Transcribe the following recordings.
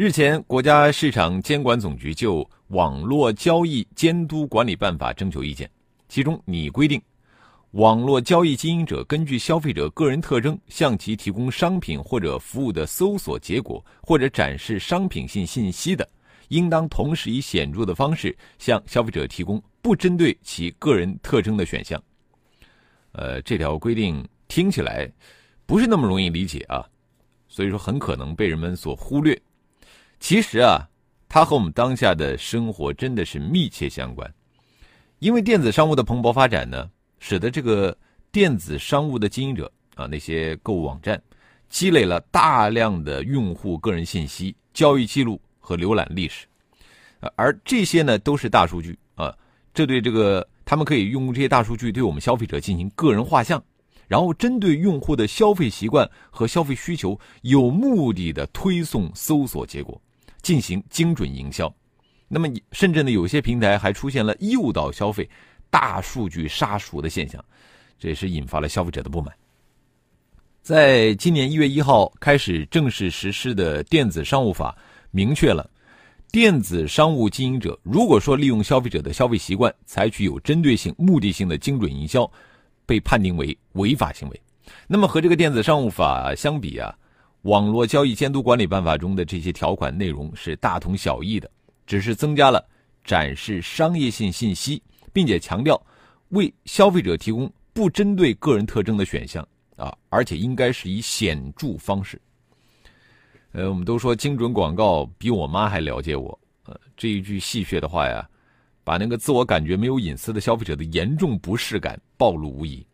日前，国家市场监管总局就《网络交易监督管理办法》征求意见，其中拟规定，网络交易经营者根据消费者个人特征向其提供商品或者服务的搜索结果或者展示商品性信息的，应当同时以显著的方式向消费者提供不针对其个人特征的选项。呃，这条规定听起来不是那么容易理解啊，所以说很可能被人们所忽略。其实啊，它和我们当下的生活真的是密切相关。因为电子商务的蓬勃发展呢，使得这个电子商务的经营者啊，那些购物网站，积累了大量的用户个人信息、交易记录和浏览历史，而这些呢都是大数据啊。这对这个他们可以用这些大数据对我们消费者进行个人画像，然后针对用户的消费习惯和消费需求，有目的的推送搜索结果。进行精准营销，那么甚至呢，有些平台还出现了诱导消费、大数据杀熟的现象，这也是引发了消费者的不满。在今年一月一号开始正式实施的电子商务法明确了，电子商务经营者如果说利用消费者的消费习惯，采取有针对性、目的性的精准营销，被判定为违法行为。那么和这个电子商务法相比啊。网络交易监督管理办法中的这些条款内容是大同小异的，只是增加了展示商业性信息，并且强调为消费者提供不针对个人特征的选项啊，而且应该是以显著方式。呃，我们都说精准广告比我妈还了解我，呃，这一句戏谑的话呀，把那个自我感觉没有隐私的消费者的严重不适感暴露无遗。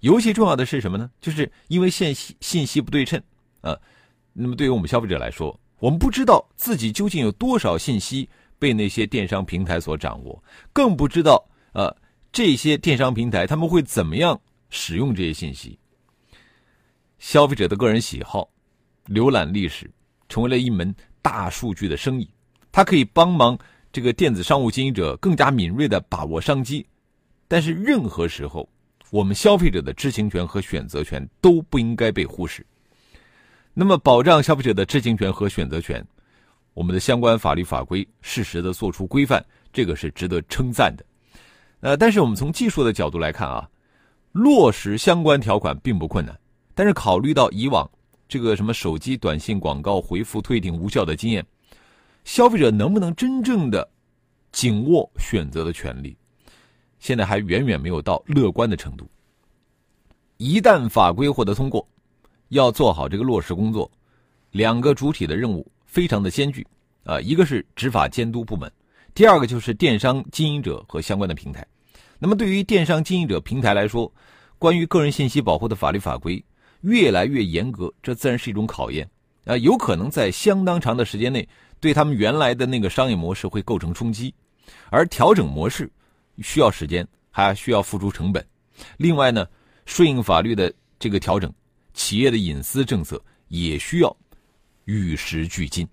尤其重要的是什么呢？就是因为信息信息不对称。呃，那么对于我们消费者来说，我们不知道自己究竟有多少信息被那些电商平台所掌握，更不知道呃这些电商平台他们会怎么样使用这些信息。消费者的个人喜好、浏览历史，成为了一门大数据的生意，它可以帮忙这个电子商务经营者更加敏锐的把握商机。但是任何时候，我们消费者的知情权和选择权都不应该被忽视。那么，保障消费者的知情权和选择权，我们的相关法律法规适时的做出规范，这个是值得称赞的。呃，但是我们从技术的角度来看啊，落实相关条款并不困难。但是考虑到以往这个什么手机短信广告回复退订无效的经验，消费者能不能真正的紧握选择的权利，现在还远远没有到乐观的程度。一旦法规获得通过，要做好这个落实工作，两个主体的任务非常的艰巨啊，一个是执法监督部门，第二个就是电商经营者和相关的平台。那么对于电商经营者平台来说，关于个人信息保护的法律法规越来越严格，这自然是一种考验啊，有可能在相当长的时间内对他们原来的那个商业模式会构成冲击，而调整模式需要时间，还需要付出成本。另外呢，顺应法律的这个调整。企业的隐私政策也需要与时俱进。